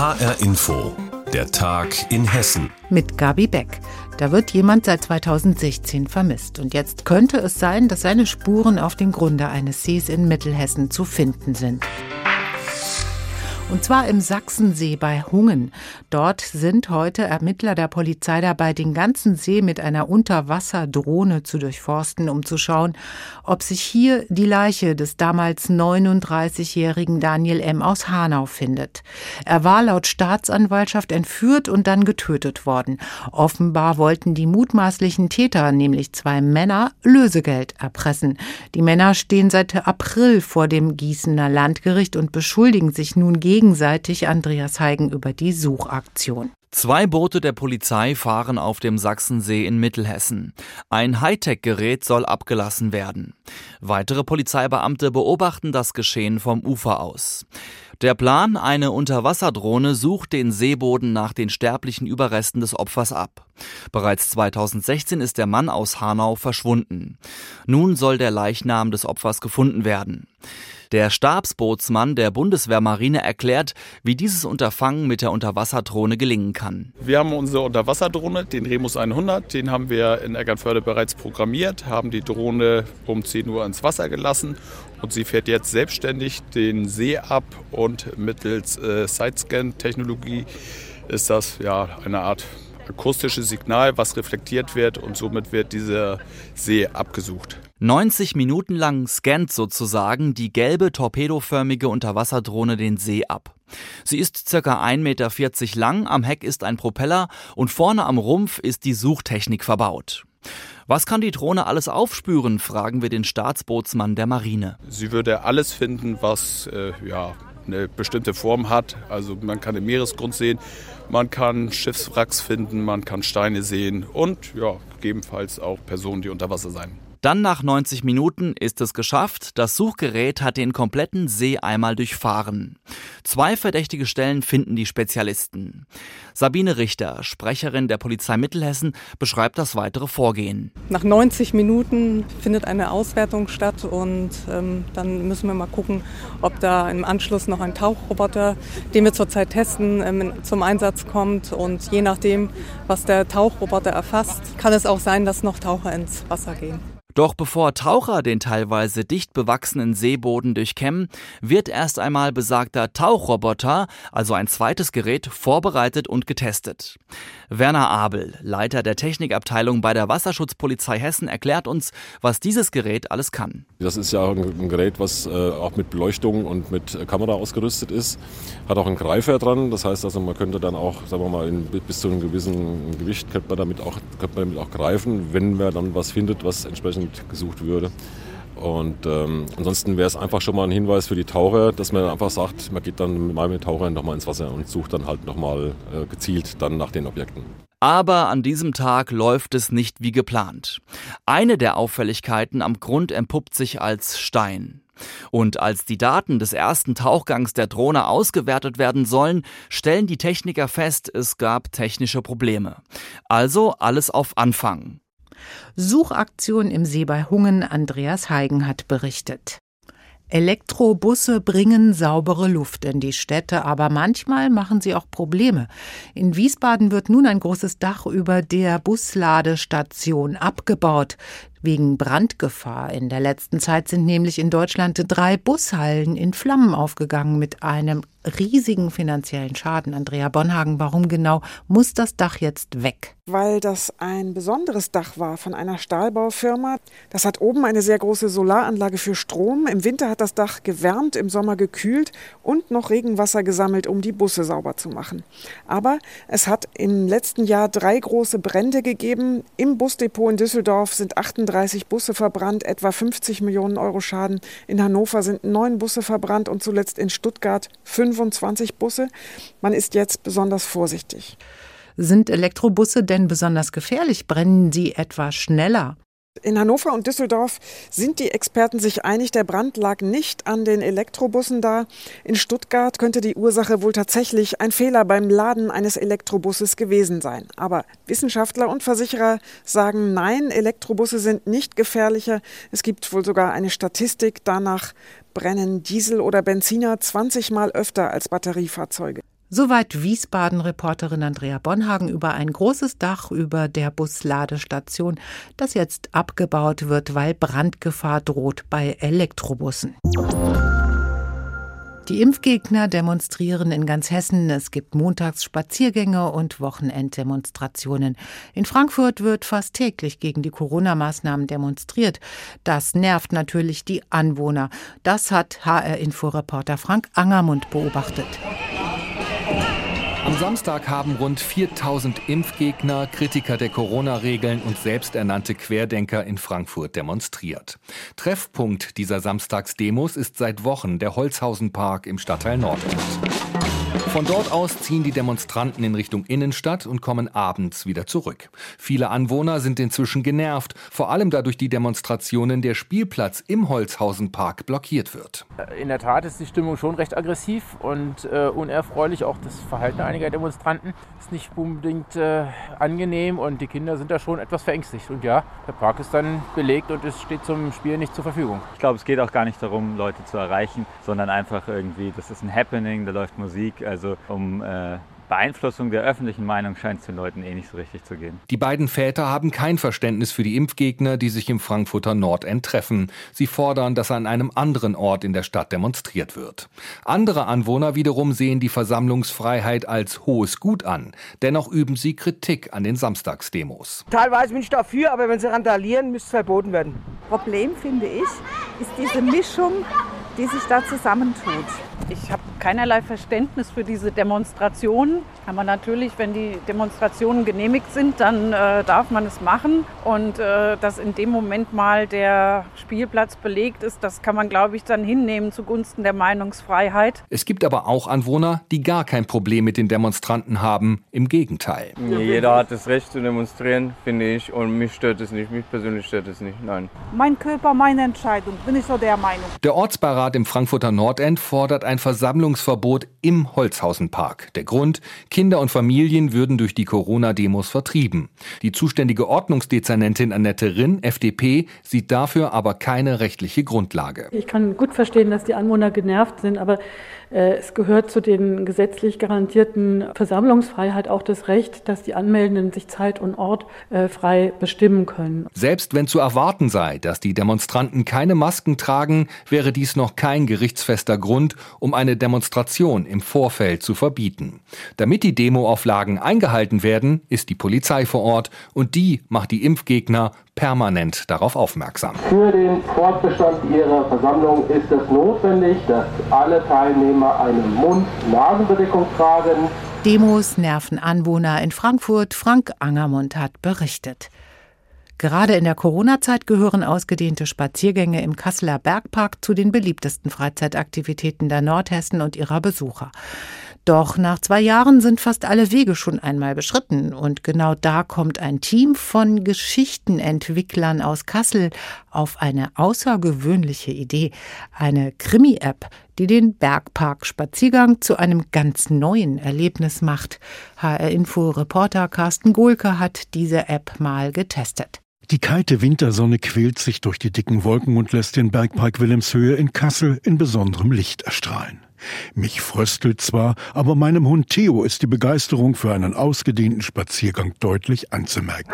HR Info, der Tag in Hessen. Mit Gabi Beck. Da wird jemand seit 2016 vermisst. Und jetzt könnte es sein, dass seine Spuren auf dem Grunde eines Sees in Mittelhessen zu finden sind. Und zwar im Sachsensee bei Hungen. Dort sind heute Ermittler der Polizei dabei, den ganzen See mit einer Unterwasserdrohne zu durchforsten, um zu schauen, ob sich hier die Leiche des damals 39-jährigen Daniel M. aus Hanau findet. Er war laut Staatsanwaltschaft entführt und dann getötet worden. Offenbar wollten die mutmaßlichen Täter, nämlich zwei Männer, Lösegeld erpressen. Die Männer stehen seit April vor dem Gießener Landgericht und beschuldigen sich nun gegen gegenseitig Andreas Heigen über die Suchaktion. Zwei Boote der Polizei fahren auf dem Sachsensee in Mittelhessen. Ein Hightech-Gerät soll abgelassen werden. Weitere Polizeibeamte beobachten das Geschehen vom Ufer aus. Der Plan, eine Unterwasserdrohne sucht den Seeboden nach den sterblichen Überresten des Opfers ab. Bereits 2016 ist der Mann aus Hanau verschwunden. Nun soll der Leichnam des Opfers gefunden werden. Der Stabsbootsmann der Bundeswehrmarine erklärt, wie dieses Unterfangen mit der Unterwasserdrohne gelingen kann. Wir haben unsere Unterwasserdrohne, den Remus 100, den haben wir in Eckernförde bereits programmiert, haben die Drohne um 10 Uhr ins Wasser gelassen und sie fährt jetzt selbstständig den See ab und mittels äh, Sidescan-Technologie ist das ja eine Art akustisches Signal, was reflektiert wird und somit wird dieser See abgesucht. 90 Minuten lang scannt sozusagen die gelbe torpedoförmige Unterwasserdrohne den See ab. Sie ist ca. 1,40 Meter lang, am Heck ist ein Propeller und vorne am Rumpf ist die Suchtechnik verbaut. Was kann die Drohne alles aufspüren, fragen wir den Staatsbootsmann der Marine. Sie würde alles finden, was äh, ja, eine bestimmte Form hat. Also man kann den Meeresgrund sehen, man kann Schiffswracks finden, man kann Steine sehen und ja, gegebenenfalls auch Personen, die unter Wasser sein. Dann nach 90 Minuten ist es geschafft. Das Suchgerät hat den kompletten See einmal durchfahren. Zwei verdächtige Stellen finden die Spezialisten. Sabine Richter, Sprecherin der Polizei Mittelhessen, beschreibt das weitere Vorgehen. Nach 90 Minuten findet eine Auswertung statt und ähm, dann müssen wir mal gucken, ob da im Anschluss noch ein Tauchroboter, den wir zurzeit testen, ähm, zum Einsatz kommt. Und je nachdem, was der Tauchroboter erfasst, kann es auch sein, dass noch Taucher ins Wasser gehen. Doch bevor Taucher den teilweise dicht bewachsenen Seeboden durchkämmen, wird erst einmal besagter Tauchroboter, also ein zweites Gerät, vorbereitet und getestet. Werner Abel, Leiter der Technikabteilung bei der Wasserschutzpolizei Hessen, erklärt uns, was dieses Gerät alles kann. Das ist ja ein Gerät, was äh, auch mit Beleuchtung und mit Kamera ausgerüstet ist. Hat auch einen Greifer dran, das heißt also, man könnte dann auch, sagen wir mal, in, bis zu einem gewissen Gewicht könnte man damit auch, könnte man damit auch greifen, wenn man dann was findet, was entsprechend entsprechend gesucht würde. Und ähm, ansonsten wäre es einfach schon mal ein Hinweis für die Taucher, dass man einfach sagt, man geht dann mit meinem Taucher nochmal ins Wasser und sucht dann halt nochmal äh, gezielt dann nach den Objekten. Aber an diesem Tag läuft es nicht wie geplant. Eine der Auffälligkeiten am Grund empuppt sich als Stein. Und als die Daten des ersten Tauchgangs der Drohne ausgewertet werden sollen, stellen die Techniker fest, es gab technische Probleme. Also alles auf Anfang. Suchaktion im See bei Hungen, Andreas Heigen hat berichtet. Elektrobusse bringen saubere Luft in die Städte, aber manchmal machen sie auch Probleme. In Wiesbaden wird nun ein großes Dach über der Busladestation abgebaut. Wegen Brandgefahr. In der letzten Zeit sind nämlich in Deutschland drei Bushallen in Flammen aufgegangen mit einem riesigen finanziellen Schaden. Andrea Bonhagen, warum genau muss das Dach jetzt weg? Weil das ein besonderes Dach war von einer Stahlbaufirma. Das hat oben eine sehr große Solaranlage für Strom. Im Winter hat das Dach gewärmt, im Sommer gekühlt und noch Regenwasser gesammelt, um die Busse sauber zu machen. Aber es hat im letzten Jahr drei große Brände gegeben. Im Busdepot in Düsseldorf sind 38 Busse verbrannt, etwa 50 Millionen Euro Schaden. In Hannover sind neun Busse verbrannt und zuletzt in Stuttgart fünf 25 Busse. Man ist jetzt besonders vorsichtig. Sind Elektrobusse denn besonders gefährlich? Brennen sie etwa schneller? In Hannover und Düsseldorf sind die Experten sich einig, der Brand lag nicht an den Elektrobussen da. In Stuttgart könnte die Ursache wohl tatsächlich ein Fehler beim Laden eines Elektrobusses gewesen sein. Aber Wissenschaftler und Versicherer sagen nein, Elektrobusse sind nicht gefährlicher. Es gibt wohl sogar eine Statistik, danach brennen Diesel oder Benziner 20 Mal öfter als Batteriefahrzeuge. Soweit Wiesbaden-Reporterin Andrea Bonhagen über ein großes Dach über der Busladestation, das jetzt abgebaut wird, weil Brandgefahr droht bei Elektrobussen. Die Impfgegner demonstrieren in ganz Hessen. Es gibt Montagsspaziergänge und Wochenenddemonstrationen. In Frankfurt wird fast täglich gegen die Corona-Maßnahmen demonstriert. Das nervt natürlich die Anwohner. Das hat HR-Inforeporter Frank Angermund beobachtet. Am Samstag haben rund 4000 Impfgegner, Kritiker der Corona-Regeln und selbsternannte Querdenker in Frankfurt demonstriert. Treffpunkt dieser Samstagsdemos ist seit Wochen der Holzhausenpark im Stadtteil Nordend. Von dort aus ziehen die Demonstranten in Richtung Innenstadt und kommen abends wieder zurück. Viele Anwohner sind inzwischen genervt, vor allem da durch die Demonstrationen der Spielplatz im Holzhausenpark blockiert wird. In der Tat ist die Stimmung schon recht aggressiv und äh, unerfreulich. Auch das Verhalten einiger Demonstranten ist nicht unbedingt äh, angenehm und die Kinder sind da schon etwas verängstigt. Und ja, der Park ist dann belegt und es steht zum Spiel nicht zur Verfügung. Ich glaube, es geht auch gar nicht darum, Leute zu erreichen, sondern einfach irgendwie, das ist ein Happening, da läuft Musik. Also um äh, Beeinflussung der öffentlichen Meinung scheint es den Leuten eh nicht so richtig zu gehen. Die beiden Väter haben kein Verständnis für die Impfgegner, die sich im Frankfurter Nordend treffen. Sie fordern, dass an einem anderen Ort in der Stadt demonstriert wird. Andere Anwohner wiederum sehen die Versammlungsfreiheit als hohes Gut an. Dennoch üben sie Kritik an den Samstagsdemos. Teilweise bin ich dafür, aber wenn sie randalieren, müsste es verboten werden. Problem finde ich, ist diese Mischung, die sich da zusammentut. Ich habe keinerlei Verständnis für diese Demonstrationen. Aber natürlich, wenn die Demonstrationen genehmigt sind, dann äh, darf man es machen. Und äh, dass in dem Moment mal der Spielplatz belegt ist, das kann man, glaube ich, dann hinnehmen zugunsten der Meinungsfreiheit. Es gibt aber auch Anwohner, die gar kein Problem mit den Demonstranten haben. Im Gegenteil. Jeder hat das Recht zu demonstrieren, finde ich. Und mich stört es nicht. Mich persönlich stört es nicht. Nein. Mein Körper, meine Entscheidung. Bin ich so der Meinung. Der Ortsbeirat im Frankfurter Nordend fordert ein Versammlungsverbot im Holzhausenpark. Der Grund, Kinder und Familien würden durch die Corona-Demos vertrieben. Die zuständige Ordnungsdezernentin Annette Rinn, FDP, sieht dafür aber keine rechtliche Grundlage. Ich kann gut verstehen, dass die Anwohner genervt sind, aber es gehört zu den gesetzlich garantierten Versammlungsfreiheit auch das Recht, dass die Anmeldenden sich Zeit und Ort äh, frei bestimmen können. Selbst wenn zu erwarten sei, dass die Demonstranten keine Masken tragen, wäre dies noch kein gerichtsfester Grund, um eine Demonstration im Vorfeld zu verbieten. Damit die Demoauflagen eingehalten werden, ist die Polizei vor Ort und die macht die Impfgegner permanent darauf aufmerksam. Für den Fortbestand Ihrer Versammlung ist es notwendig, dass alle Teilnehmer eine Mund-Nasen-Bedeckung tragen. Demos nerven Anwohner in Frankfurt. Frank Angermund hat berichtet. Gerade in der Corona-Zeit gehören ausgedehnte Spaziergänge im Kasseler Bergpark zu den beliebtesten Freizeitaktivitäten der Nordhessen und ihrer Besucher. Doch nach zwei Jahren sind fast alle Wege schon einmal beschritten. Und genau da kommt ein Team von Geschichtenentwicklern aus Kassel auf eine außergewöhnliche Idee. Eine Krimi-App, die den Bergpark-Spaziergang zu einem ganz neuen Erlebnis macht. HR-Info-Reporter Carsten Gohlke hat diese App mal getestet. Die kalte Wintersonne quält sich durch die dicken Wolken und lässt den Bergpark Wilhelmshöhe in Kassel in besonderem Licht erstrahlen. Mich fröstelt zwar, aber meinem Hund Theo ist die Begeisterung für einen ausgedehnten Spaziergang deutlich anzumerken.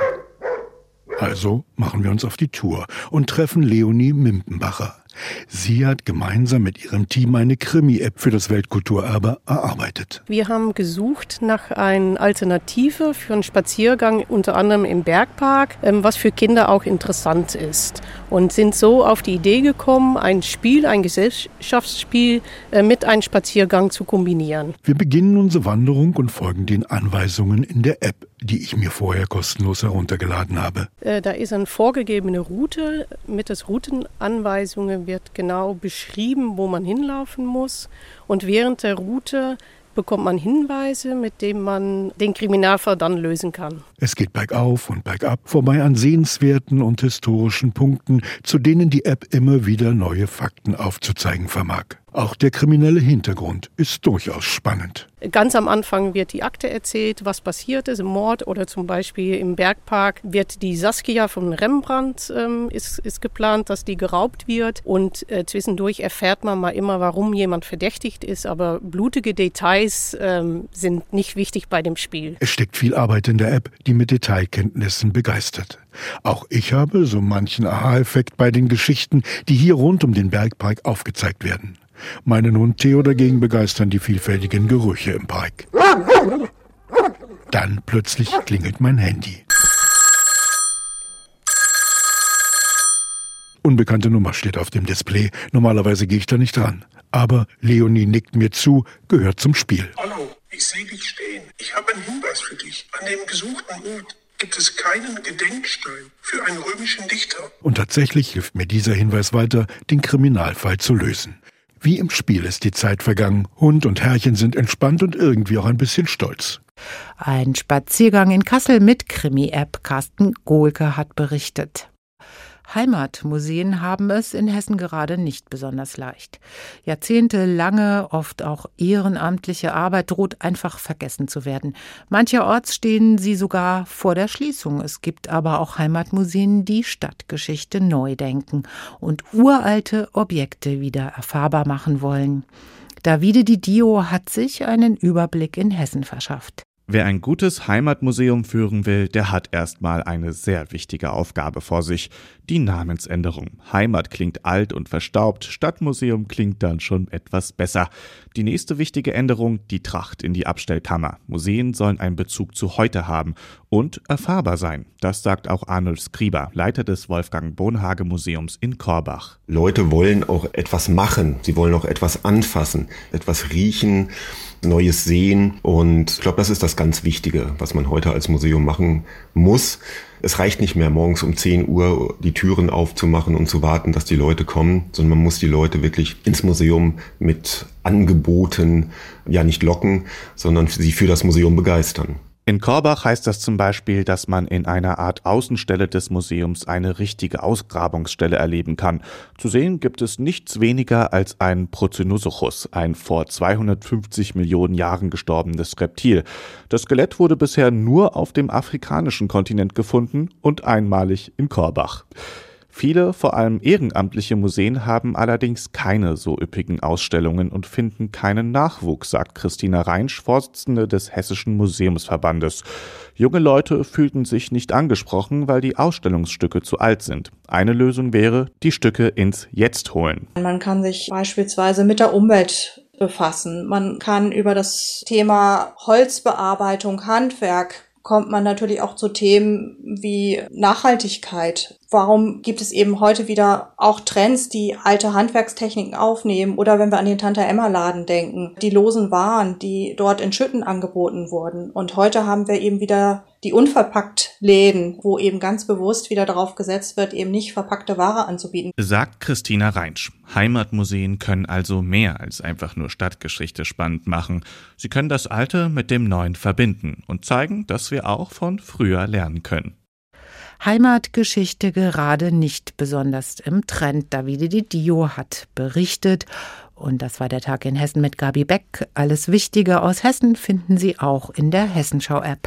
Also machen wir uns auf die Tour und treffen Leonie Mimpenbacher. Sie hat gemeinsam mit ihrem Team eine Krimi-App für das Weltkulturerbe erarbeitet. Wir haben gesucht nach einer Alternative für einen Spaziergang, unter anderem im Bergpark, ähm, was für Kinder auch interessant ist. Und sind so auf die Idee gekommen, ein Spiel, ein Gesellschaftsspiel äh, mit einem Spaziergang zu kombinieren. Wir beginnen unsere Wanderung und folgen den Anweisungen in der App, die ich mir vorher kostenlos heruntergeladen habe. Äh, da ist eine vorgegebene Route mit den Routenanweisungen wird genau beschrieben, wo man hinlaufen muss. Und während der Route bekommt man Hinweise, mit denen man den Kriminalfall dann lösen kann. Es geht bergauf und bergab, vorbei an sehenswerten und historischen Punkten, zu denen die App immer wieder neue Fakten aufzuzeigen vermag. Auch der kriminelle Hintergrund ist durchaus spannend. Ganz am Anfang wird die Akte erzählt, was passiert ist im Mord oder zum Beispiel im Bergpark wird die Saskia von Rembrandt ähm, ist, ist geplant, dass die geraubt wird und äh, zwischendurch erfährt man mal immer, warum jemand verdächtigt ist, aber blutige Details ähm, sind nicht wichtig bei dem Spiel. Es steckt viel Arbeit in der App, die mit Detailkenntnissen begeistert. Auch ich habe so manchen Aha-Effekt bei den Geschichten, die hier rund um den Bergpark aufgezeigt werden. Meinen Hund Theo dagegen begeistern die vielfältigen Gerüche im Park. Dann plötzlich klingelt mein Handy. Unbekannte Nummer steht auf dem Display. Normalerweise gehe ich da nicht dran. Aber Leonie nickt mir zu, gehört zum Spiel. Hallo, ich sehe dich stehen. Ich habe einen Hinweis für dich. An dem gesuchten Ort gibt es keinen Gedenkstein für einen römischen Dichter. Und tatsächlich hilft mir dieser Hinweis weiter, den Kriminalfall zu lösen. Wie im Spiel ist die Zeit vergangen. Hund und Herrchen sind entspannt und irgendwie auch ein bisschen stolz. Ein Spaziergang in Kassel mit Krimi-App. Carsten Gohlke hat berichtet. Heimatmuseen haben es in Hessen gerade nicht besonders leicht. Jahrzehntelange, oft auch ehrenamtliche Arbeit droht einfach vergessen zu werden. Mancherorts stehen sie sogar vor der Schließung. Es gibt aber auch Heimatmuseen, die Stadtgeschichte neu denken und uralte Objekte wieder erfahrbar machen wollen. Davide Di Dio hat sich einen Überblick in Hessen verschafft. Wer ein gutes Heimatmuseum führen will, der hat erstmal eine sehr wichtige Aufgabe vor sich, die Namensänderung. Heimat klingt alt und verstaubt, Stadtmuseum klingt dann schon etwas besser. Die nächste wichtige Änderung, die Tracht in die Abstellkammer. Museen sollen einen Bezug zu heute haben und erfahrbar sein. Das sagt auch Arnold Skriber, Leiter des Wolfgang Bonhage Museums in Korbach. Leute wollen auch etwas machen, sie wollen auch etwas anfassen, etwas riechen Neues sehen. Und ich glaube, das ist das ganz Wichtige, was man heute als Museum machen muss. Es reicht nicht mehr, morgens um 10 Uhr die Türen aufzumachen und zu warten, dass die Leute kommen, sondern man muss die Leute wirklich ins Museum mit Angeboten ja nicht locken, sondern sie für das Museum begeistern. In Korbach heißt das zum Beispiel, dass man in einer Art Außenstelle des Museums eine richtige Ausgrabungsstelle erleben kann. Zu sehen gibt es nichts weniger als ein Procynosuchus, ein vor 250 Millionen Jahren gestorbenes Reptil. Das Skelett wurde bisher nur auf dem afrikanischen Kontinent gefunden und einmalig in Korbach. Viele, vor allem ehrenamtliche Museen haben allerdings keine so üppigen Ausstellungen und finden keinen Nachwuchs, sagt Christina Reinsch, Vorsitzende des Hessischen Museumsverbandes. Junge Leute fühlten sich nicht angesprochen, weil die Ausstellungsstücke zu alt sind. Eine Lösung wäre, die Stücke ins Jetzt holen. Man kann sich beispielsweise mit der Umwelt befassen. Man kann über das Thema Holzbearbeitung, Handwerk kommt man natürlich auch zu Themen wie Nachhaltigkeit. Warum gibt es eben heute wieder auch Trends, die alte Handwerkstechniken aufnehmen? Oder wenn wir an den Tante Emma Laden denken, die losen Waren, die dort in Schütten angeboten wurden. Und heute haben wir eben wieder die unverpackt Läden, wo eben ganz bewusst wieder darauf gesetzt wird, eben nicht verpackte Ware anzubieten. Sagt Christina Reinsch. Heimatmuseen können also mehr als einfach nur Stadtgeschichte spannend machen. Sie können das Alte mit dem Neuen verbinden und zeigen, dass wir auch von früher lernen können. Heimatgeschichte gerade nicht besonders im Trend. Davide Di Dio hat berichtet. Und das war der Tag in Hessen mit Gabi Beck. Alles Wichtige aus Hessen finden Sie auch in der Hessenschau-App.